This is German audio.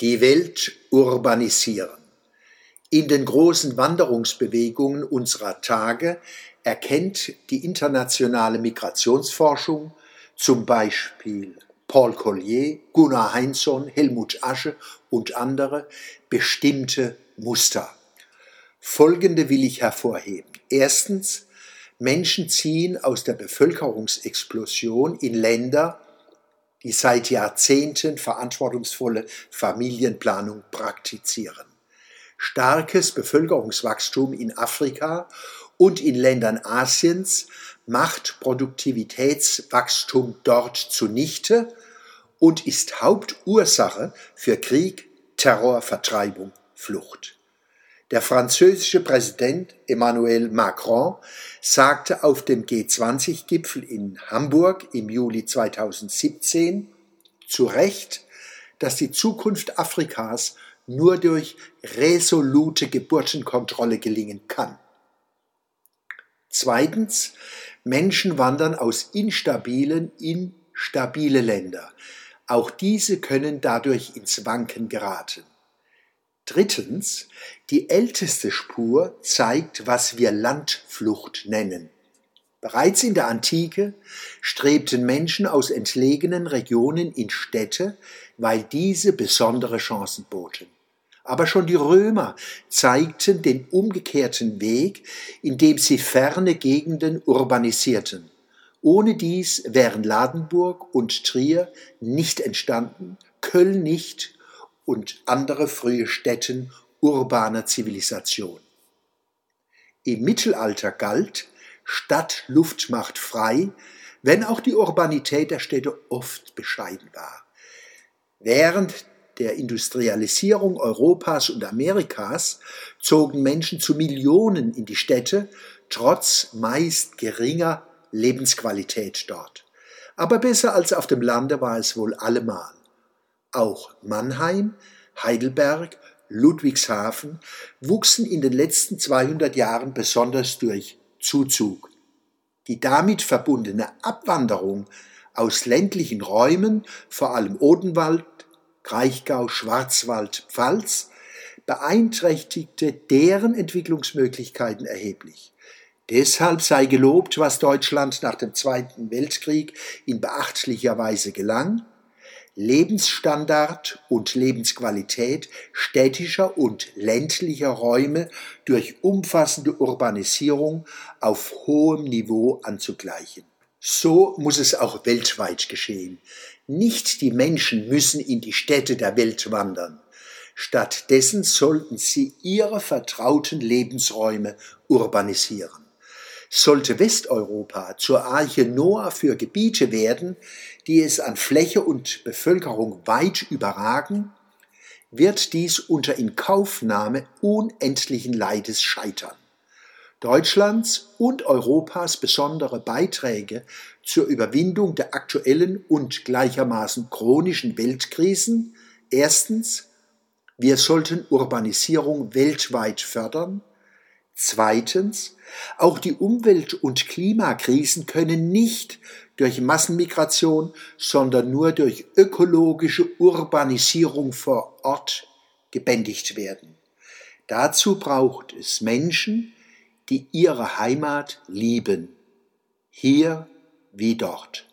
Die Welt urbanisieren. In den großen Wanderungsbewegungen unserer Tage erkennt die internationale Migrationsforschung, zum Beispiel Paul Collier, Gunnar Heinzson, Helmut Asche und andere, bestimmte Muster. Folgende will ich hervorheben. Erstens, Menschen ziehen aus der Bevölkerungsexplosion in Länder, die seit Jahrzehnten verantwortungsvolle Familienplanung praktizieren. Starkes Bevölkerungswachstum in Afrika und in Ländern Asiens macht Produktivitätswachstum dort zunichte und ist Hauptursache für Krieg, Terror, Vertreibung, Flucht. Der französische Präsident Emmanuel Macron sagte auf dem G20-Gipfel in Hamburg im Juli 2017 zu Recht, dass die Zukunft Afrikas nur durch resolute Geburtenkontrolle gelingen kann. Zweitens, Menschen wandern aus instabilen in stabile Länder. Auch diese können dadurch ins Wanken geraten. Drittens, die älteste Spur zeigt, was wir Landflucht nennen. Bereits in der Antike strebten Menschen aus entlegenen Regionen in Städte, weil diese besondere Chancen boten. Aber schon die Römer zeigten den umgekehrten Weg, indem sie ferne Gegenden urbanisierten. Ohne dies wären Ladenburg und Trier nicht entstanden, Köln nicht und andere frühe Städten urbaner Zivilisation. Im Mittelalter galt, Stadt Luft macht frei, wenn auch die Urbanität der Städte oft bescheiden war. Während der Industrialisierung Europas und Amerikas zogen Menschen zu Millionen in die Städte, trotz meist geringer Lebensqualität dort. Aber besser als auf dem Lande war es wohl allemal. Auch Mannheim, Heidelberg, Ludwigshafen wuchsen in den letzten 200 Jahren besonders durch Zuzug. Die damit verbundene Abwanderung aus ländlichen Räumen, vor allem Odenwald, Kraichgau, Schwarzwald, Pfalz, beeinträchtigte deren Entwicklungsmöglichkeiten erheblich. Deshalb sei gelobt, was Deutschland nach dem Zweiten Weltkrieg in beachtlicher Weise gelang, Lebensstandard und Lebensqualität städtischer und ländlicher Räume durch umfassende Urbanisierung auf hohem Niveau anzugleichen. So muss es auch weltweit geschehen. Nicht die Menschen müssen in die Städte der Welt wandern. Stattdessen sollten sie ihre vertrauten Lebensräume urbanisieren. Sollte Westeuropa zur Arche Noah für Gebiete werden, die es an Fläche und Bevölkerung weit überragen, wird dies unter Inkaufnahme unendlichen Leides scheitern. Deutschlands und Europas besondere Beiträge zur Überwindung der aktuellen und gleichermaßen chronischen Weltkrisen. Erstens, wir sollten Urbanisierung weltweit fördern. Zweitens, auch die Umwelt- und Klimakrisen können nicht durch Massenmigration, sondern nur durch ökologische Urbanisierung vor Ort gebändigt werden. Dazu braucht es Menschen, die ihre Heimat lieben, hier wie dort.